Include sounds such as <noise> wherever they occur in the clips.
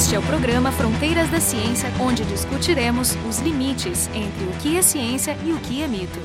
Este é o programa Fronteiras da Ciência, onde discutiremos os limites entre o que é ciência e o que é mito.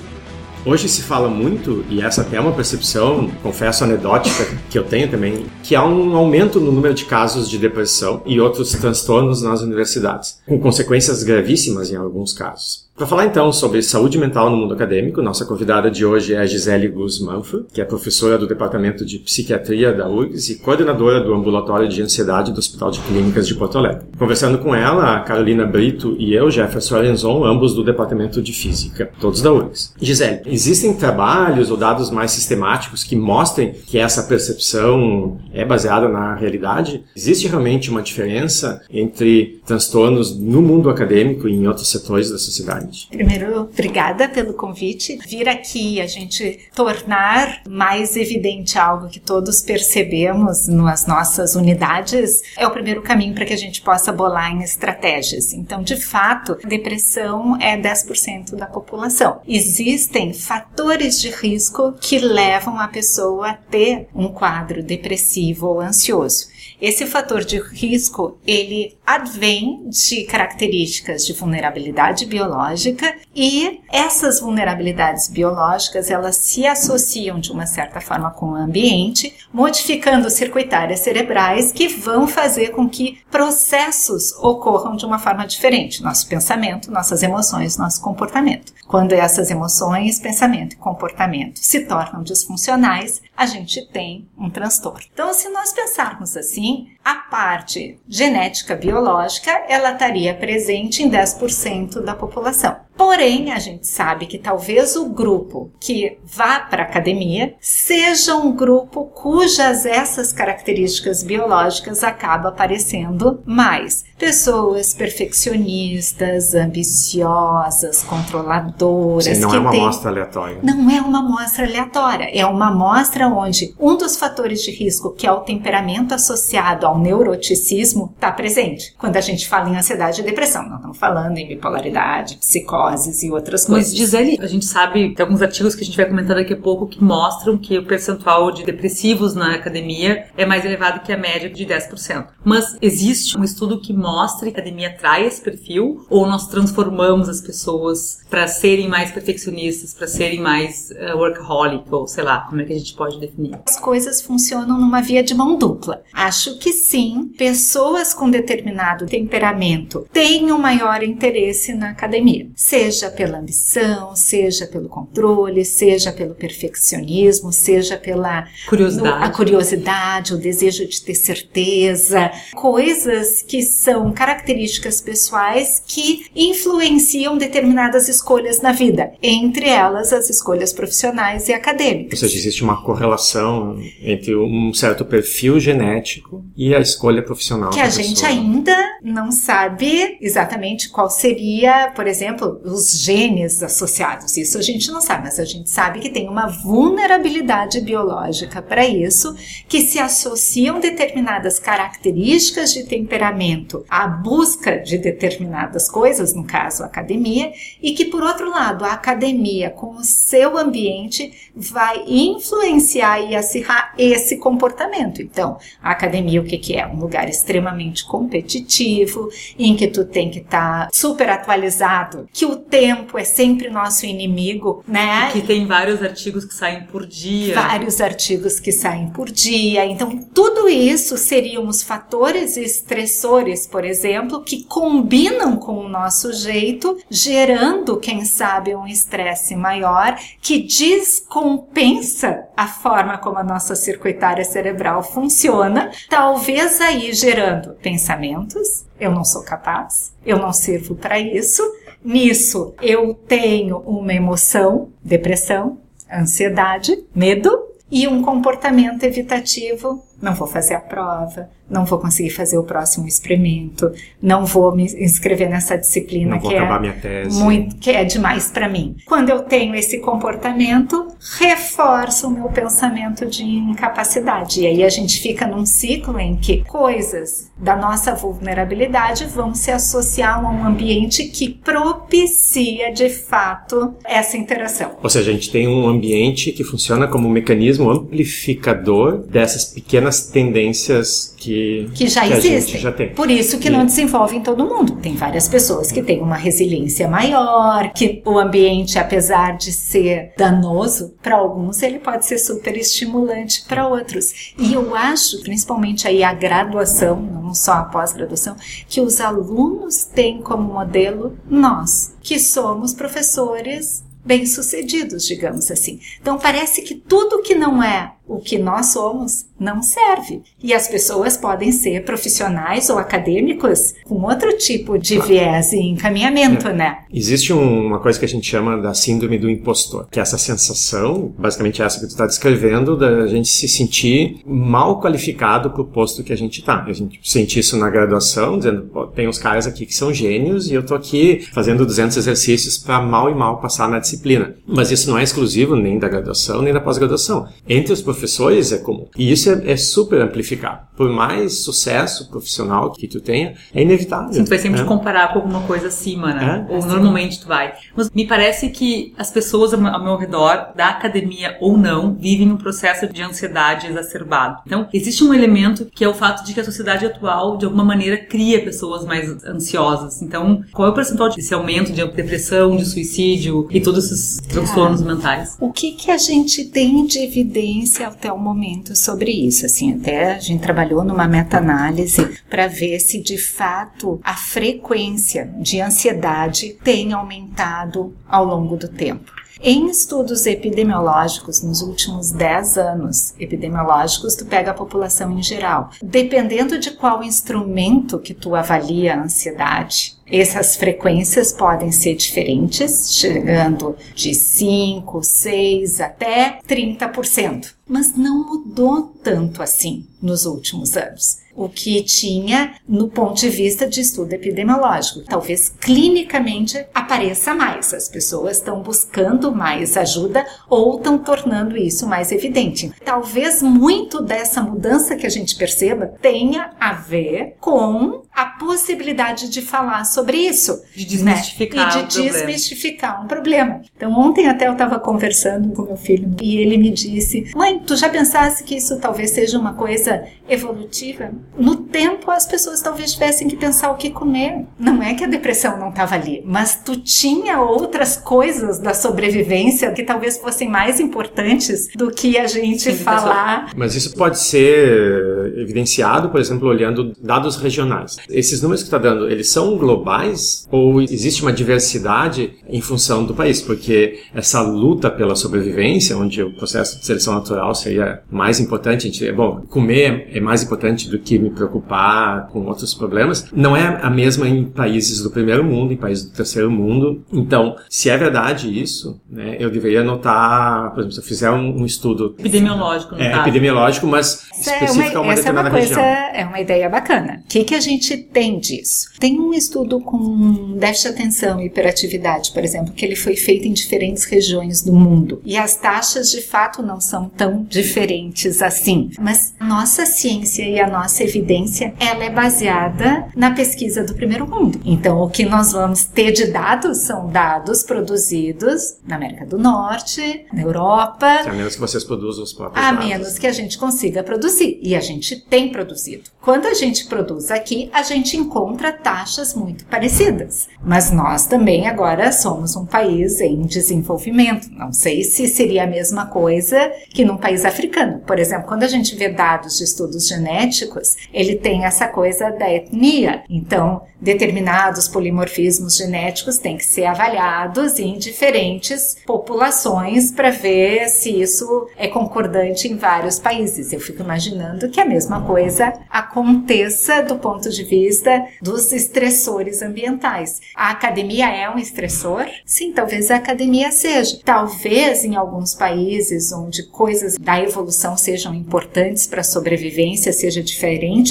Hoje se fala muito, e essa até é uma percepção, confesso anedótica que eu tenho também, que há um aumento no número de casos de depressão e outros transtornos nas universidades, com consequências gravíssimas em alguns casos. Para falar então sobre saúde mental no mundo acadêmico, nossa convidada de hoje é a Gisele Guzmanfo, que é professora do Departamento de Psiquiatria da URGS e coordenadora do Ambulatório de Ansiedade do Hospital de Clínicas de Porto Alegre. Conversando com ela, a Carolina Brito e eu, Jefferson Arenzon, ambos do Departamento de Física, todos da URGS. Gisele, existem trabalhos ou dados mais sistemáticos que mostrem que essa percepção é baseada na realidade? Existe realmente uma diferença entre transtornos no mundo acadêmico e em outros setores da sociedade? Primeiro, obrigada pelo convite. Vir aqui a gente tornar mais evidente algo que todos percebemos nas nossas unidades é o primeiro caminho para que a gente possa bolar em estratégias. Então, de fato, depressão é 10% da população. Existem fatores de risco que levam a pessoa a ter um quadro depressivo ou ansioso. Esse fator de risco, ele advém de características de vulnerabilidade biológica e essas vulnerabilidades biológicas, elas se associam de uma certa forma com o ambiente, modificando circuitárias cerebrais que vão fazer com que processos ocorram de uma forma diferente, nosso pensamento, nossas emoções, nosso comportamento. Quando essas emoções, pensamento e comportamento se tornam disfuncionais, a gente tem um transtorno. Então, se nós pensarmos assim, assim a parte genética biológica, ela estaria presente em 10% da população. Porém, a gente sabe que talvez o grupo que vá para a academia seja um grupo cujas essas características biológicas acaba aparecendo mais. Pessoas perfeccionistas, ambiciosas, controladoras. Sim, não é uma tem... amostra aleatória. Não é uma amostra aleatória. É uma amostra onde um dos fatores de risco, que é o temperamento associado ao neuroticismo, está presente. Quando a gente fala em ansiedade e depressão, não estamos falando em bipolaridade, psicose e outras coisas. Mas Gisele, a gente sabe, tem alguns artigos que a gente vai comentar daqui a pouco que mostram que o percentual de depressivos na academia é mais elevado que a média de 10%. Mas existe um estudo que mostra que a academia traz esse perfil ou nós transformamos as pessoas para serem mais perfeccionistas, para serem mais uh, workaholic ou sei lá, como é que a gente pode definir? As coisas funcionam numa via de mão dupla. Acho que sim, pessoas com determinado temperamento têm um maior interesse na academia. Seja pela ambição, seja pelo controle, seja pelo perfeccionismo, seja pela curiosidade, no, a curiosidade, o desejo de ter certeza, coisas que são características pessoais que influenciam determinadas escolhas na vida, entre elas as escolhas profissionais e acadêmicas. Ou seja, existe uma correlação entre um certo perfil genético e a escolha profissional. Que a pessoa. gente ainda não sabe exatamente qual seria, por exemplo, os genes associados. Isso a gente não sabe, mas a gente sabe que tem uma vulnerabilidade biológica para isso, que se associam determinadas características de temperamento à busca de determinadas coisas, no caso a academia, e que por outro lado a academia com o seu ambiente vai influenciar e acirrar esse comportamento. Então, a academia o que, que é? Um lugar extremamente competitivo, em que tu tem que estar tá super atualizado, que o tempo é sempre nosso inimigo, né? Que tem vários artigos que saem por dia. Vários artigos que saem por dia. Então, tudo isso seriam os fatores estressores, por exemplo, que combinam com o nosso jeito, gerando, quem sabe, um estresse maior que descompensa a forma como a nossa circuitária cerebral funciona, talvez aí gerando pensamentos, eu não sou capaz, eu não sirvo para isso, Nisso, eu tenho uma emoção, depressão, ansiedade, medo e um comportamento evitativo. Não vou fazer a prova, não vou conseguir fazer o próximo experimento, não vou me inscrever nessa disciplina que é muito que é demais para mim. Quando eu tenho esse comportamento, reforço o meu pensamento de incapacidade. E aí a gente fica num ciclo em que coisas da nossa vulnerabilidade vão se associar a um ambiente que propicia de fato essa interação. Ou seja, a gente tem um ambiente que funciona como um mecanismo amplificador dessas pequenas nas tendências que, que já que existem. já tem. Por isso que e... não desenvolve em todo mundo. Tem várias pessoas que têm uma resiliência maior, que o ambiente, apesar de ser danoso para alguns, ele pode ser super estimulante para outros. E eu acho, principalmente aí a graduação, não só a pós-graduação, que os alunos têm como modelo nós, que somos professores bem-sucedidos, digamos assim. Então parece que tudo que não é o que nós somos não serve. E as pessoas podem ser profissionais ou acadêmicos com outro tipo de viés e encaminhamento, é. né? Existe uma coisa que a gente chama da síndrome do impostor, que é essa sensação, basicamente essa que tu está descrevendo, da gente se sentir mal qualificado para o posto que a gente está. A gente sente isso na graduação, dizendo, tem uns caras aqui que são gênios e eu tô aqui fazendo 200 exercícios para mal e mal passar na disciplina. Mas isso não é exclusivo nem da graduação nem da pós-graduação. Entre os professores é comum. E isso é, é, super amplificado. Por mais sucesso profissional que tu tenha, é inevitável. Sim, tu vai sempre é. te comparar com alguma coisa acima, né? É? Ou normalmente tu vai. Mas me parece que as pessoas ao meu redor, da academia ou não, vivem um processo de ansiedade exacerbado. Então, existe um elemento que é o fato de que a sociedade atual, de alguma maneira, cria pessoas mais ansiosas. Então, qual é o percentual desse aumento de depressão, de suicídio e todos esses transtornos mentais? O que, que a gente tem de evidência até o momento sobre isso. Assim, até a gente trabalhou numa meta-análise para ver se de fato a frequência de ansiedade tem aumentado ao longo do tempo. Em estudos epidemiológicos nos últimos 10 anos, epidemiológicos, tu pega a população em geral. Dependendo de qual instrumento que tu avalia a ansiedade, essas frequências podem ser diferentes, chegando de 5, 6 até 30%. Mas não mudou tanto assim nos últimos anos o que tinha no ponto de vista de estudo epidemiológico. Talvez clinicamente apareça mais, as pessoas estão buscando mais ajuda ou estão tornando isso mais evidente. Talvez muito dessa mudança que a gente perceba tenha a ver com a possibilidade de falar sobre isso. De desmistificar. Né? E de desmistificar um problema. Então, ontem até eu estava conversando com meu filho e ele me disse: Mãe, tu já pensasse que isso talvez seja uma coisa evolutiva? No tempo, as pessoas talvez tivessem que pensar o que comer. Não é que a depressão não estava ali, mas tu tinha outras coisas da sobrevivência que talvez fossem mais importantes do que a gente Sim, falar. Mas isso pode ser evidenciado, por exemplo, olhando dados regionais. Esses números que está dando, eles são globais ou existe uma diversidade em função do país? Porque essa luta pela sobrevivência, onde o processo de seleção natural seria mais importante, a gente, bom, comer é mais importante do que me preocupar com outros problemas, não é a mesma em países do primeiro mundo, em países do terceiro mundo. Então, se é verdade isso, né, eu deveria notar, por exemplo, se eu fizer um, um estudo epidemiológico, é, epidemiológico, mas específico é uma, a uma determinada é uma coisa, região. É uma ideia bacana. O que, que a gente tem disso? Tem um estudo com déficit de atenção e hiperatividade, por exemplo, que ele foi feito em diferentes regiões do mundo. E as taxas, de fato, não são tão diferentes assim. Mas nossa ciência e a nossa evidência, ela é baseada na pesquisa do primeiro mundo. Então, o que nós vamos ter de dados são dados produzidos na América do Norte, na Europa. A menos que vocês produzam os próprios A dados. menos que a gente consiga produzir. E a gente tem produzido. Quando a gente produz aqui, a gente encontra taxas muito parecidas. Mas nós também agora somos um país em desenvolvimento. Não sei se seria a mesma coisa que num país africano. Por exemplo, quando a gente vê dados de estudos genéticos, ele tem essa coisa da etnia. Então, determinados polimorfismos genéticos têm que ser avaliados em diferentes populações para ver se isso é concordante em vários países. Eu fico imaginando que a mesma coisa aconteça do ponto de vista dos estressores ambientais. A academia é um estressor? Sim, talvez a academia seja. Talvez em alguns países onde coisas da evolução sejam importantes para a sobrevivência seja diferente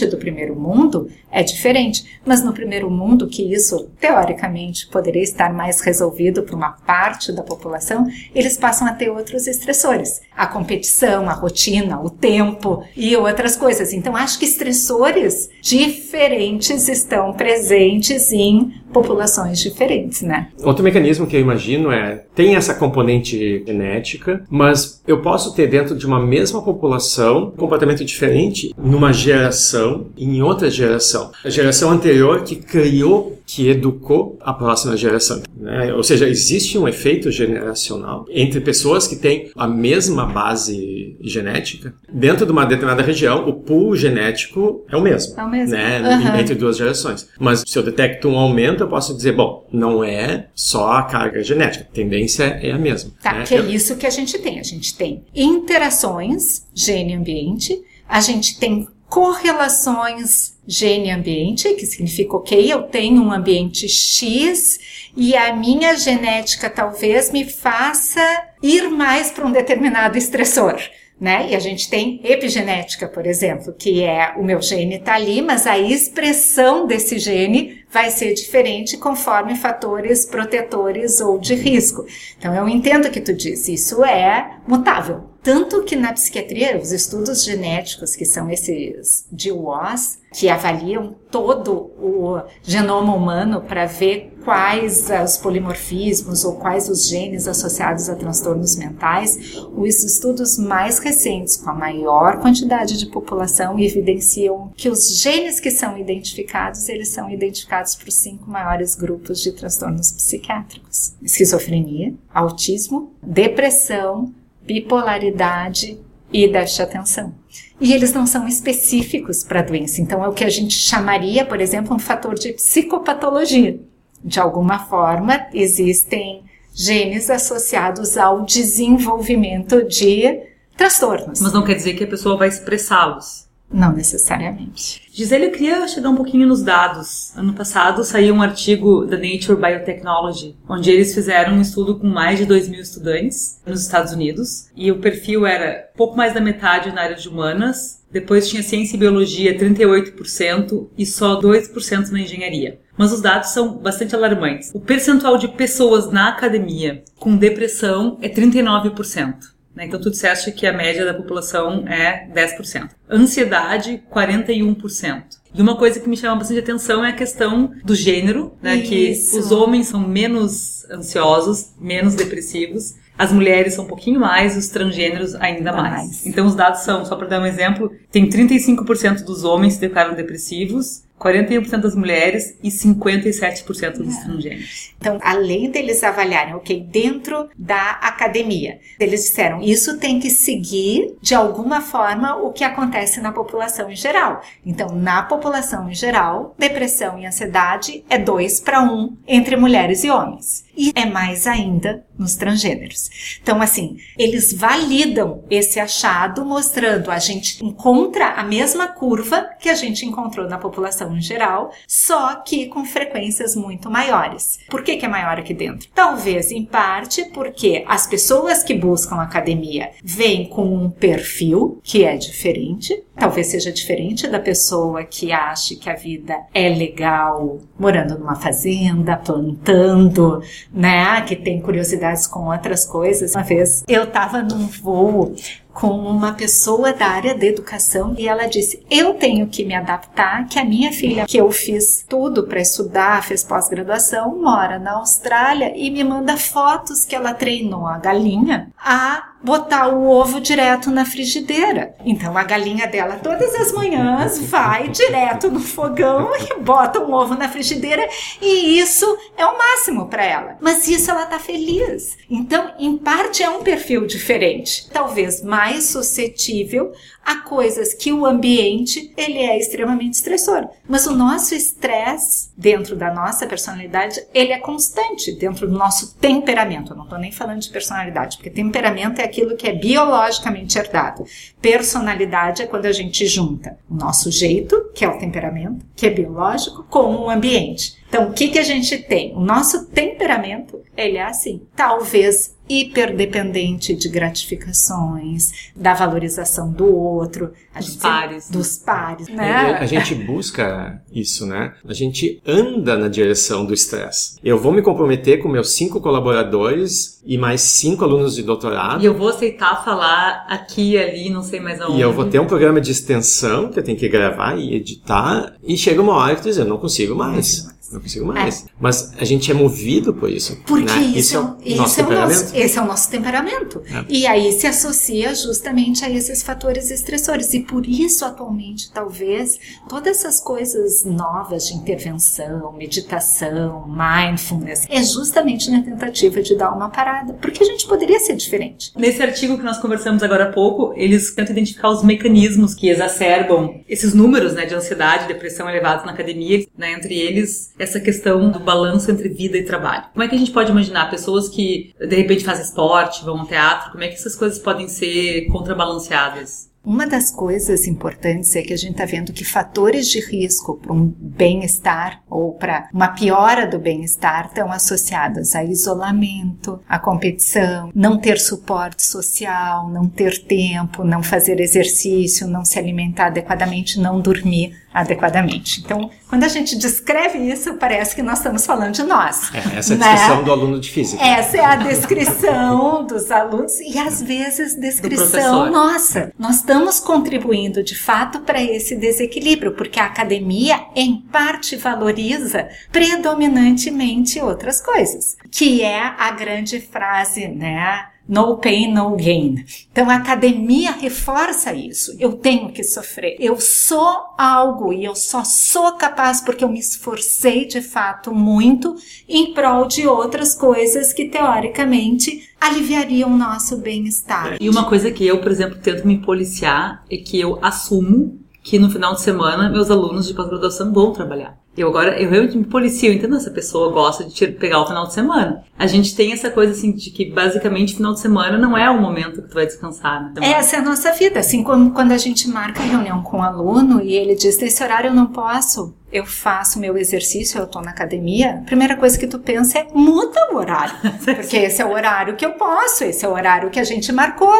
do primeiro mundo, é diferente. Mas no primeiro mundo, que isso teoricamente poderia estar mais resolvido para uma parte da população, eles passam a ter outros estressores. A competição, a rotina, o tempo e outras coisas. Então acho que estressores diferentes estão presentes em populações diferentes, né? Outro mecanismo que eu imagino é tem essa componente genética, mas eu posso ter dentro de uma mesma população um comportamento diferente numa geração e em outra geração. A geração anterior que criou, que educou a próxima geração. Né? Ou seja, existe um efeito generacional entre pessoas que têm a mesma base genética. Dentro de uma determinada região, o pool genético é o mesmo. É o mesmo. Né? Uhum. Entre duas gerações. Mas se eu detecto um aumento, eu posso dizer, bom, não é só a carga genética. A tendência é a mesma. Tá, né? que é isso que a gente tem. A gente tem interações gene-ambiente, a gente tem correlações gene-ambiente, que significa, ok, eu tenho um ambiente X e a minha genética talvez me faça ir mais para um determinado estressor. Né? E a gente tem epigenética, por exemplo, que é o meu gene está ali, mas a expressão desse gene vai ser diferente conforme fatores protetores ou de risco. Então eu entendo o que tu disse, isso é mutável. Tanto que na psiquiatria, os estudos genéticos, que são esses DWOS, que avaliam todo o genoma humano para ver quais os polimorfismos ou quais os genes associados a transtornos mentais, os estudos mais recentes, com a maior quantidade de população, evidenciam que os genes que são identificados, eles são identificados para os cinco maiores grupos de transtornos psiquiátricos: esquizofrenia, autismo, depressão, bipolaridade e déficit de atenção. E eles não são específicos para a doença. Então, é o que a gente chamaria, por exemplo, um fator de psicopatologia. De alguma forma, existem genes associados ao desenvolvimento de transtornos. Mas não quer dizer que a pessoa vai expressá-los. Não necessariamente. Gisele, eu queria chegar um pouquinho nos dados. Ano passado saiu um artigo da Nature Biotechnology, onde eles fizeram um estudo com mais de 2 mil estudantes nos Estados Unidos. E o perfil era pouco mais da metade na área de humanas, depois tinha ciência e biologia 38% e só 2% na engenharia. Mas os dados são bastante alarmantes. O percentual de pessoas na academia com depressão é 39%. Né? Então, tu disseste que a média da população é 10%. Ansiedade, 41%. E uma coisa que me chama bastante atenção é a questão do gênero, né? Que os homens são menos ansiosos, menos depressivos. As mulheres são um pouquinho mais, os transgêneros ainda mais. mais. Então os dados são, só para dar um exemplo, tem 35% dos homens que se declaram depressivos, 41% das mulheres e 57% dos transgêneros. Então, além deles avaliarem, ok, dentro da academia, eles disseram, isso tem que seguir, de alguma forma, o que acontece na população em geral. Então, na população em geral, depressão e ansiedade é 2 para 1 entre mulheres e homens. E é mais ainda nos transgêneros. Então, assim, eles validam esse achado, mostrando a gente encontra a mesma curva que a gente encontrou na população em geral, só que com frequências muito maiores. Por que, que é maior aqui dentro? Talvez, em parte, porque as pessoas que buscam academia vêm com um perfil que é diferente, talvez seja diferente da pessoa que acha que a vida é legal morando numa fazenda, plantando, né? Que tem curiosidades com outras coisas. Uma vez eu estava num voo com uma pessoa da área da educação e ela disse: Eu tenho que me adaptar, que a minha filha, que eu fiz tudo para estudar, fez pós-graduação, mora na Austrália e me manda fotos que ela treinou a galinha a botar o ovo direto na frigideira. Então a galinha dela todas as manhãs vai direto no fogão e bota um ovo na frigideira e isso é o máximo para ela. Mas isso ela tá feliz. Então, em parte é um perfil diferente, talvez mais suscetível a coisas que o ambiente ele é extremamente estressor. Mas o nosso estresse dentro da nossa personalidade ele é constante dentro do nosso temperamento. Eu não estou nem falando de personalidade, porque temperamento é aquilo que é biologicamente herdado. Personalidade é quando a gente junta o nosso jeito, que é o temperamento, que é biológico, com o ambiente. Então, o que, que a gente tem? O nosso temperamento, ele é assim. Talvez hiperdependente de gratificações, da valorização do outro, a dos pares, dos pares, né? A, a gente busca isso, né? A gente anda na direção do estresse. Eu vou me comprometer com meus cinco colaboradores e mais cinco alunos de doutorado. E eu vou aceitar falar aqui e ali, não sei mais aonde. E eu vou ter um programa de extensão que eu tenho que gravar e editar. E chega uma hora que tu diz, eu não consigo mais. Não consigo mais. É. Mas a gente é movido por isso. Porque né? isso, isso, é o isso nosso é temperamento. Nosso, esse é o nosso temperamento. É. E aí se associa justamente a esses fatores estressores. E por isso, atualmente, talvez, todas essas coisas novas de intervenção, meditação, mindfulness, é justamente na tentativa de dar uma parada. Porque a gente poderia ser diferente. Nesse artigo que nós conversamos agora há pouco, eles tentam identificar os mecanismos que exacerbam esses números né, de ansiedade e depressão elevados na academia, né, entre eles essa questão do balanço entre vida e trabalho. Como é que a gente pode imaginar pessoas que de repente fazem esporte, vão ao teatro, como é que essas coisas podem ser contrabalanceadas? Uma das coisas importantes é que a gente está vendo que fatores de risco para um bem-estar ou para uma piora do bem-estar estão associados a isolamento, a competição, não ter suporte social, não ter tempo, não fazer exercício, não se alimentar adequadamente, não dormir adequadamente. Então, quando a gente descreve isso, parece que nós estamos falando de nós. É, essa é a né? descrição né? do aluno de física. Essa é a descrição <laughs> dos alunos e às vezes descrição nossa. Nós estamos contribuindo de fato para esse desequilíbrio, porque a academia em parte valoriza predominantemente outras coisas, que é a grande frase, né? No pain, no gain. Então a academia reforça isso. Eu tenho que sofrer. Eu sou algo e eu só sou capaz porque eu me esforcei de fato muito em prol de outras coisas que teoricamente aliviariam o nosso bem-estar. E uma coisa que eu, por exemplo, tento me policiar é que eu assumo que no final de semana meus alunos de pós-graduação vão trabalhar. Eu agora, eu realmente me policio, eu entendo essa pessoa gosta de pegar o final de semana. A gente tem essa coisa assim de que basicamente final de semana não é o momento que tu vai descansar. Né? Essa é a nossa vida, assim como quando a gente marca reunião com o um aluno e ele diz, nesse horário eu não posso eu faço meu exercício, eu tô na academia, a primeira coisa que tu pensa é muda o horário. <laughs> Porque esse é o horário que eu posso, esse é o horário que a gente marcou.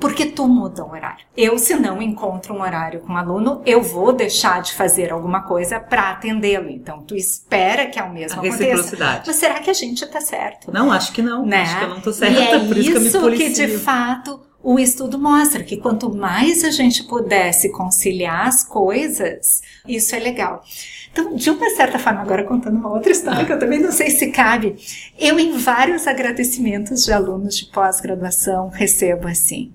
Porque tu muda o horário. Eu, se não encontro um horário com um aluno, eu vou deixar de fazer alguma coisa para atendê-lo. Então, tu espera que ao mesmo a aconteça. Mas será que a gente tá certo? Não, acho que não. Né? Acho que eu não tô certa, e é por isso, que eu me policio. que, de fato, o estudo mostra que quanto mais a gente pudesse conciliar as coisas, isso é legal. Então, de uma certa forma, agora contando uma outra história que eu também não sei se cabe, eu em vários agradecimentos de alunos de pós-graduação recebo assim: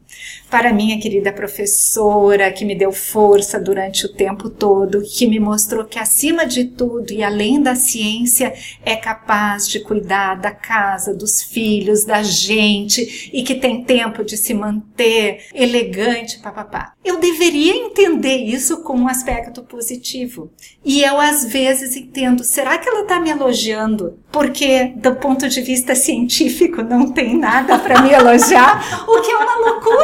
para minha querida professora que me deu força durante o tempo todo, que me mostrou que acima de tudo e além da ciência é capaz de cuidar da casa, dos filhos, da gente e que tem tempo de se manter elegante, papapá. Eu deveria entender isso como um aspecto positivo. E eu às vezes entendo, será que ela está me elogiando porque do ponto de vista científico não tem nada para me elogiar, o que é uma loucura.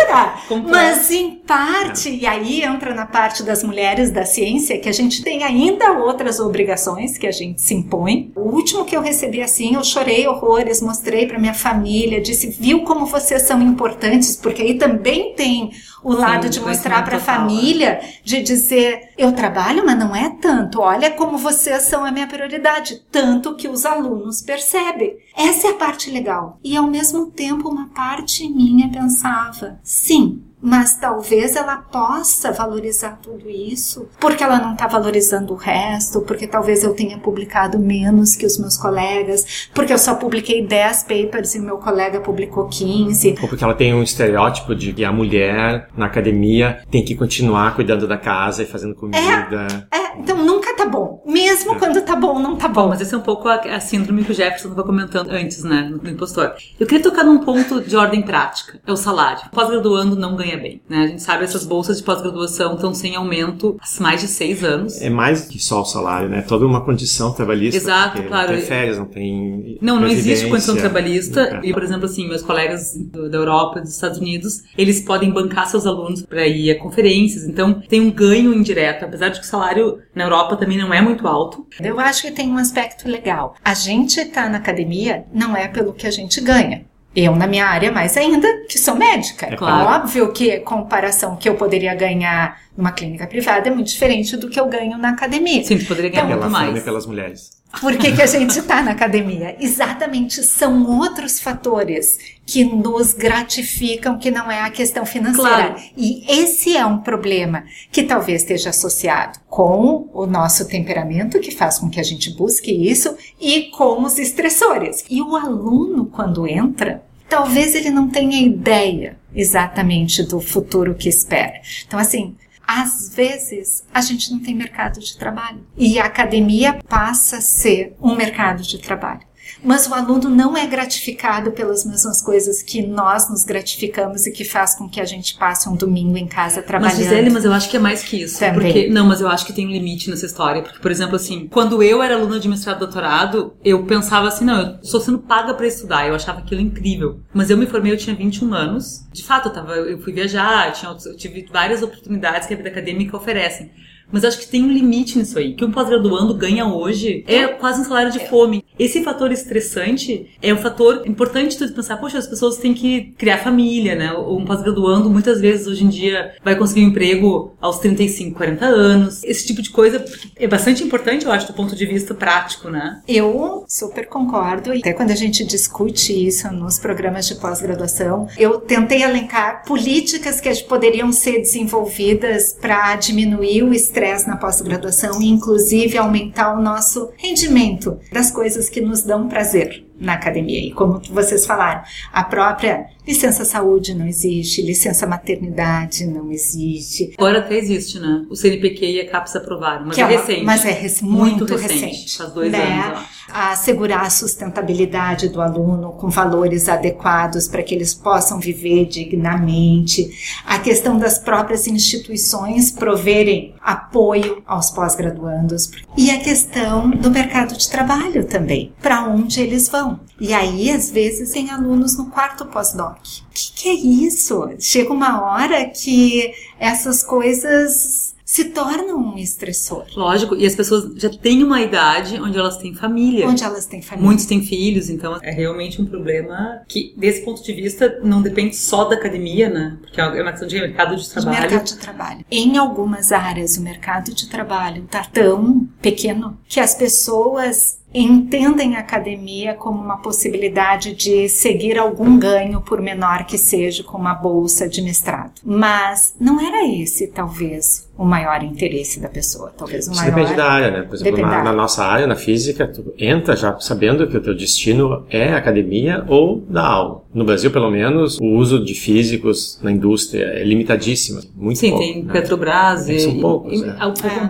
Mas em parte, e aí entra na parte das mulheres da ciência, que a gente tem ainda outras obrigações que a gente se impõe. O último que eu recebi assim, eu chorei horrores, mostrei para minha família, disse, viu como vocês são importantes, porque aí também tem o lado Sim, de mostrar para a família, de dizer, eu trabalho, mas não é tanto. Olha como vocês são a minha prioridade, tanto que os alunos percebem. Essa é a parte legal. E ao mesmo tempo, uma parte minha pensava, sim, mas talvez ela possa valorizar tudo isso, porque ela não está valorizando o resto, porque talvez eu tenha publicado menos que os meus colegas, porque eu só publiquei 10 papers e meu colega publicou 15. Ou porque ela tem um estereótipo de que a mulher na academia tem que continuar cuidando da casa e fazendo comida. É, é então nunca tá bom. Mesmo é. quando tá bom, não tá bom. bom. Mas esse é um pouco a, a síndrome que o Jefferson estava comentando antes, né, no impostor. Eu queria tocar num ponto de ordem prática, é o salário. Pós-graduando não ganha bem. Né? A gente sabe essas bolsas de pós-graduação estão sem aumento há mais de seis anos. É mais que só o salário, né? Toda uma condição trabalhista. Exato, claro. Não tem férias, não tem. Não, não existe condição trabalhista. É. E, por exemplo, assim, meus colegas da Europa dos Estados Unidos, eles podem bancar seus alunos para ir a conferências. Então, tem um ganho indireto, apesar de que o salário na Europa também não é muito alto. Eu acho que tem um aspecto legal. A gente está na academia não é pelo que a gente ganha. Eu, na minha área, mais ainda, que sou médica. É claro. óbvio que a comparação que eu poderia ganhar numa clínica privada é muito diferente do que eu ganho na academia. Sim, tu poderia ganhar então, muito mais. pelas mulheres. Por que, que a gente está na academia? Exatamente, são outros fatores que nos gratificam, que não é a questão financeira. Claro. E esse é um problema que talvez esteja associado com o nosso temperamento, que faz com que a gente busque isso, e com os estressores. E o aluno, quando entra, talvez ele não tenha ideia exatamente do futuro que espera. Então, assim, às vezes a gente não tem mercado de trabalho e a academia passa a ser um mercado de trabalho. Mas o aluno não é gratificado pelas mesmas coisas que nós nos gratificamos e que faz com que a gente passe um domingo em casa trabalhando. Mas Gisele, mas eu acho que é mais que isso. Também. Porque, não, mas eu acho que tem um limite nessa história. Porque, por exemplo, assim, quando eu era aluna de mestrado e doutorado, eu pensava assim, não, eu estou sendo paga para estudar. Eu achava aquilo incrível. Mas eu me formei, eu tinha 21 anos. De fato, eu, tava, eu fui viajar, tinha, eu tive várias oportunidades que a vida acadêmica oferecem. Mas acho que tem um limite nisso aí. Que um pós-graduando ganha hoje é quase um salário de fome. Esse fator estressante é um fator importante tu pensar, poxa, as pessoas têm que criar família, né? Um pós-graduando, muitas vezes, hoje em dia, vai conseguir um emprego aos 35, 40 anos. Esse tipo de coisa é bastante importante, eu acho, do ponto de vista prático, né? Eu super concordo. E até quando a gente discute isso nos programas de pós-graduação, eu tentei elencar políticas que poderiam ser desenvolvidas para diminuir o estresse na pós-graduação e, inclusive, aumentar o nosso rendimento das coisas que nos dão prazer na academia. E como vocês falaram, a própria licença saúde não existe, licença maternidade não existe. Agora até existe, né? O CNPq e a CAPES aprovaram, mas é, uma- recente. Mas é rec- muito, recente. Faz dois né? anos, acho. Assegurar a sustentabilidade do aluno com valores adequados para que eles possam viver dignamente. A questão das próprias instituições proverem apoio aos pós-graduandos. E a questão do mercado de trabalho também, para onde eles vão. E aí, às vezes, tem alunos no quarto pós-doc. O que, que é isso? Chega uma hora que essas coisas se tornam um estressor. Lógico, e as pessoas já têm uma idade onde elas têm família. Onde elas têm família. Muitos têm filhos, então é realmente um problema que, desse ponto de vista, não depende só da academia, né? Porque é uma questão de mercado de de trabalho. mercado de trabalho. Em algumas áreas, o mercado de trabalho está tão pequeno que as pessoas entendem a academia como uma possibilidade de seguir algum ganho, por menor que seja, com uma bolsa de mestrado. Mas não era esse, talvez, o maior interesse da pessoa. Talvez o Isso maior. depende da área, né? Por exemplo, na, na nossa área, na física, tu entra já sabendo que o teu destino é academia ou da aula. No Brasil, pelo menos, o uso de físicos na indústria é limitadíssimo. Muito Sim, pouco, tem né? Petrobras e, São poucos, e- né? É.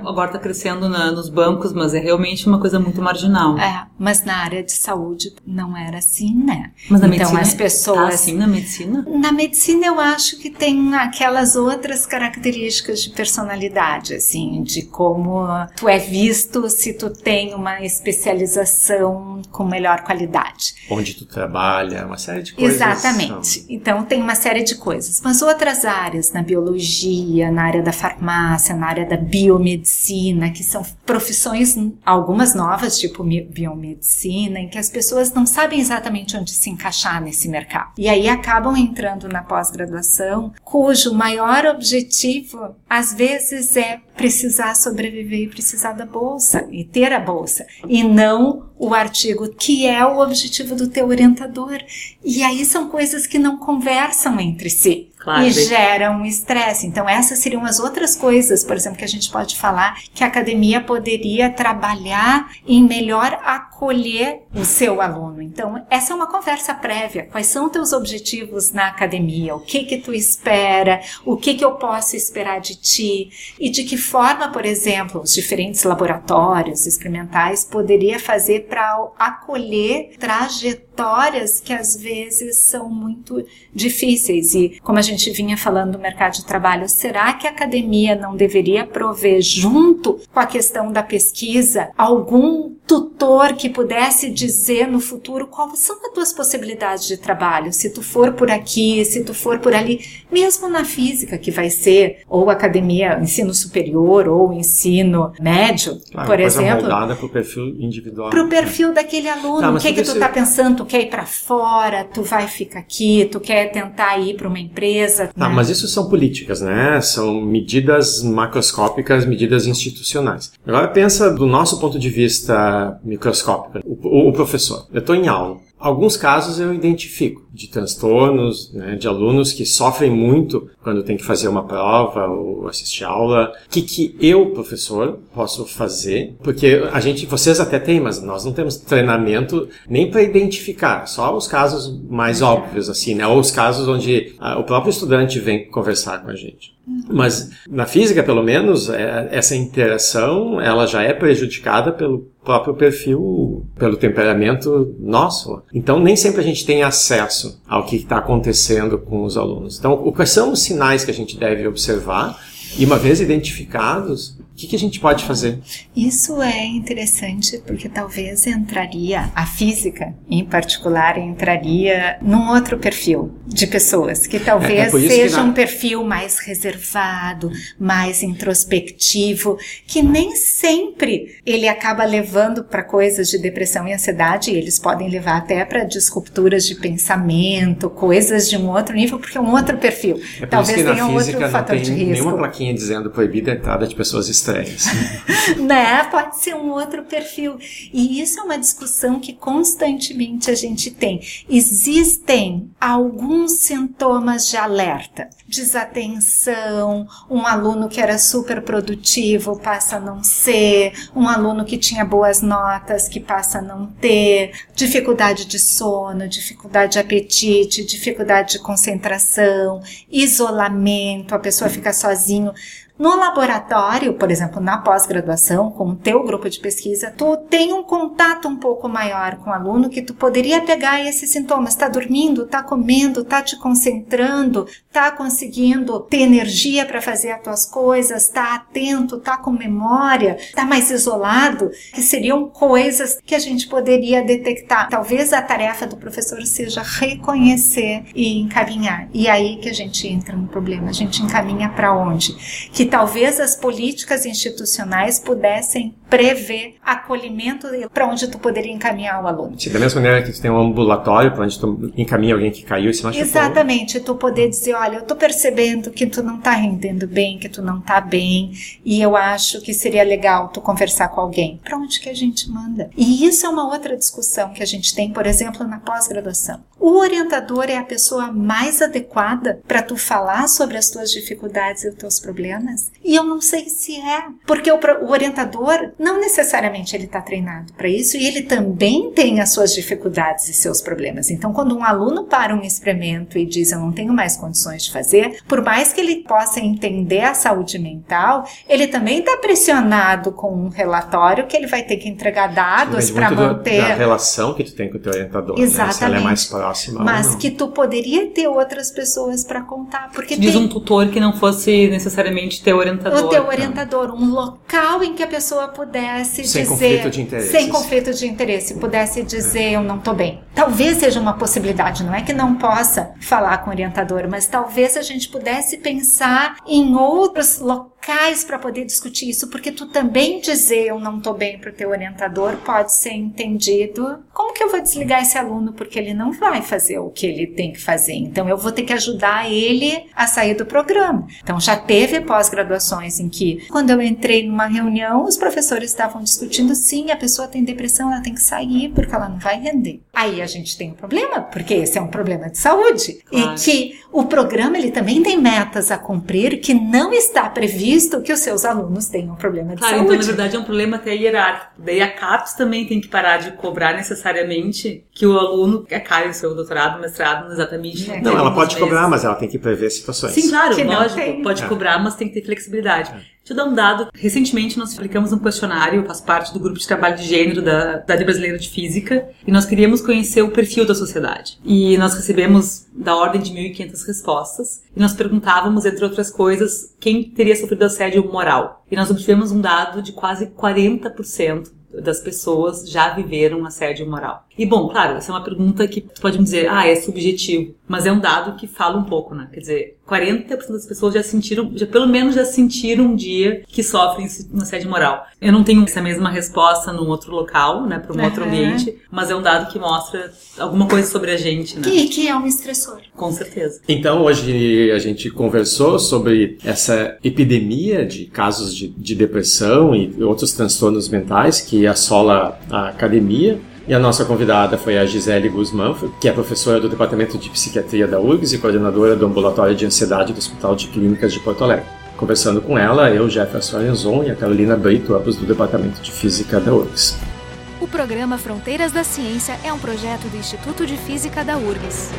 agora está crescendo na- nos bancos, mas é realmente uma coisa muito marginal. É, mas na área de saúde não era assim, né? Mas na então medicina as pessoas tá assim na medicina? Na medicina eu acho que tem aquelas outras características de personalidade, assim, de como tu é visto se tu tem uma especialização com melhor qualidade. Onde tu trabalha, uma série de coisas. Exatamente. Então tem uma série de coisas. Mas outras áreas, na biologia, na área da farmácia, na área da biomedicina, que são profissões, algumas novas, tipo biomedicina, em que as pessoas não sabem exatamente onde se encaixar nesse mercado. E aí acabam entrando na pós-graduação, cujo maior objetivo, às vezes, é precisar sobreviver e precisar da bolsa, e ter a bolsa, e não o artigo, que é o objetivo do teu orientador. E aí são coisas que não conversam entre si. Claro, e geram estresse. Então, essas seriam as outras coisas, por exemplo, que a gente pode falar que a academia poderia trabalhar em melhor acolher o seu aluno. Então, essa é uma conversa prévia. Quais são teus objetivos na academia? O que que tu espera? O que que eu posso esperar de ti? E de que forma, por exemplo, os diferentes laboratórios experimentais poderia fazer para acolher trajetórias que às vezes são muito difíceis. E como a gente vinha falando do mercado de trabalho, será que a academia não deveria prover, junto com a questão da pesquisa, algum tutor que pudesse dizer no futuro quais são as tuas possibilidades de trabalho? Se tu for por aqui, se tu for por ali, mesmo na física, que vai ser ou academia, ensino superior ou ensino médio, Claro, por exemplo. moldada pro perfil individual. Pro perfil daquele aluno, Tá, o que que tu isso- tá pensando? Tu quer ir para fora? Tu vai ficar aqui? Tu quer tentar ir para uma empresa? Tá, né? mas isso são políticas, né? São medidas macroscópicas, medidas institucionais. Agora pensa do nosso ponto de vista microscópica. O, o professor. Eu estou em aula. Alguns casos eu identifico de transtornos, né, de alunos que sofrem muito quando tem que fazer uma prova ou assistir aula. O que, que eu, professor, posso fazer? Porque a gente, vocês até têm, mas nós não temos treinamento nem para identificar, só os casos mais óbvios, assim, né? Ou os casos onde ah, o próprio estudante vem conversar com a gente. Mas na física, pelo menos, é, essa interação ela já é prejudicada pelo próprio perfil, pelo temperamento nosso. Então, nem sempre a gente tem acesso ao que está acontecendo com os alunos. Então, quais são os sinais que a gente deve observar? E uma vez identificados, o que, que, a gente pode fazer? Isso é interessante porque talvez entraria, a física em particular, entraria num outro perfil de pessoas, que talvez é, é seja que um perfil mais reservado, mais introspectivo, que nem sempre ele acaba levando para coisas de depressão e ansiedade, e eles podem levar até para disrupturas de pensamento, coisas de um outro nível, porque é um outro perfil. É talvez tenha um outro fator de risco. Nenhuma plaquinha dizendo proibida a entrada de pessoas estranhas <laughs> né? Pode ser um outro perfil. E isso é uma discussão que constantemente a gente tem. Existem alguns sintomas de alerta. Desatenção, um aluno que era super produtivo passa a não ser, um aluno que tinha boas notas que passa a não ter, dificuldade de sono, dificuldade de apetite, dificuldade de concentração, isolamento, a pessoa fica sozinho. No laboratório, por exemplo, na pós-graduação, com o teu grupo de pesquisa, tu tem um contato um pouco maior com o aluno que tu poderia pegar esses sintomas. Está dormindo, está comendo, está te concentrando, está conseguindo ter energia para fazer as tuas coisas, está atento, está com memória, está mais isolado, que seriam coisas que a gente poderia detectar. Talvez a tarefa do professor seja reconhecer e encaminhar. E aí que a gente entra no problema. A gente encaminha para onde? Que talvez as políticas institucionais pudessem prever acolhimento para onde tu poderia encaminhar o aluno. Da mesma maneira que tu tem um ambulatório para onde tu encaminha alguém que caiu e se machucou. Exatamente, tu poder dizer, olha, eu tô percebendo que tu não tá rendendo bem, que tu não tá bem, e eu acho que seria legal tu conversar com alguém. Para onde que a gente manda? E isso é uma outra discussão que a gente tem, por exemplo, na pós-graduação. O orientador é a pessoa mais adequada para tu falar sobre as tuas dificuldades e os teus problemas? E eu não sei se é, porque o, o orientador não necessariamente ele está treinado para isso e ele também tem as suas dificuldades e seus problemas. Então, quando um aluno para um experimento e diz eu não tenho mais condições de fazer, por mais que ele possa entender a saúde mental, ele também está pressionado com um relatório que ele vai ter que entregar dados para manter a relação que tu tem com o teu orientador. Exatamente. Né? Se ela é mais próxima. Mas que tu poderia ter outras pessoas para contar, porque diz tem... um tutor que não fosse necessariamente teu orientador. O teu orientador, um local em que a pessoa pudesse sem dizer. Conflito de interesse. Sem conflito de interesse. Pudesse dizer, eu não estou bem. Talvez seja uma possibilidade, não é que não possa falar com o orientador, mas talvez a gente pudesse pensar em outros locais locais para poder discutir isso, porque tu também dizer eu não estou bem para o teu orientador pode ser entendido. Como que eu vou desligar esse aluno porque ele não vai fazer o que ele tem que fazer? Então eu vou ter que ajudar ele a sair do programa. Então já teve pós-graduações em que, quando eu entrei numa reunião, os professores estavam discutindo sim, a pessoa tem depressão, ela tem que sair porque ela não vai render. Aí a gente tem um problema, porque esse é um problema de saúde claro. e que o programa ele também tem metas a cumprir que não está previsto visto que os seus alunos têm um problema de claro, saúde. Então, na verdade, é um problema até hierárquico. Daí a CAPES também tem que parar de cobrar necessariamente que o aluno acabe o seu doutorado, mestrado, exatamente. É, não, ela pode meses. cobrar, mas ela tem que prever situações. Sim, claro, que lógico. Pode é. cobrar, mas tem que ter flexibilidade. É. Eu dar um dado. Recentemente nós aplicamos um questionário, faz parte do grupo de trabalho de gênero da Cidade Brasileira de Física, e nós queríamos conhecer o perfil da sociedade. E nós recebemos da ordem de 1.500 respostas, e nós perguntávamos, entre outras coisas, quem teria sofrido assédio moral. E nós obtivemos um dado de quase 40% das pessoas já viveram assédio moral. E bom, claro, essa é uma pergunta que tu pode me dizer, ah, é subjetivo, mas é um dado que fala um pouco, né? Quer dizer, 40% das pessoas já sentiram, já pelo menos já sentiram um dia que sofrem um assédio moral. Eu não tenho essa mesma resposta num outro local, né, para um uhum. outro ambiente, mas é um dado que mostra alguma coisa sobre a gente, né? Que, que é um estressor. Com certeza. Então, hoje a gente conversou sobre essa epidemia de casos de, de depressão e outros transtornos mentais que assola a academia. E a nossa convidada foi a Gisele Guzmán, que é professora do Departamento de Psiquiatria da URGS e coordenadora do Ambulatório de Ansiedade do Hospital de Clínicas de Porto Alegre. Conversando com ela, eu, Jefferson Arenzon e a Carolina Brito, ambos do Departamento de Física da URGS. O programa Fronteiras da Ciência é um projeto do Instituto de Física da URGS.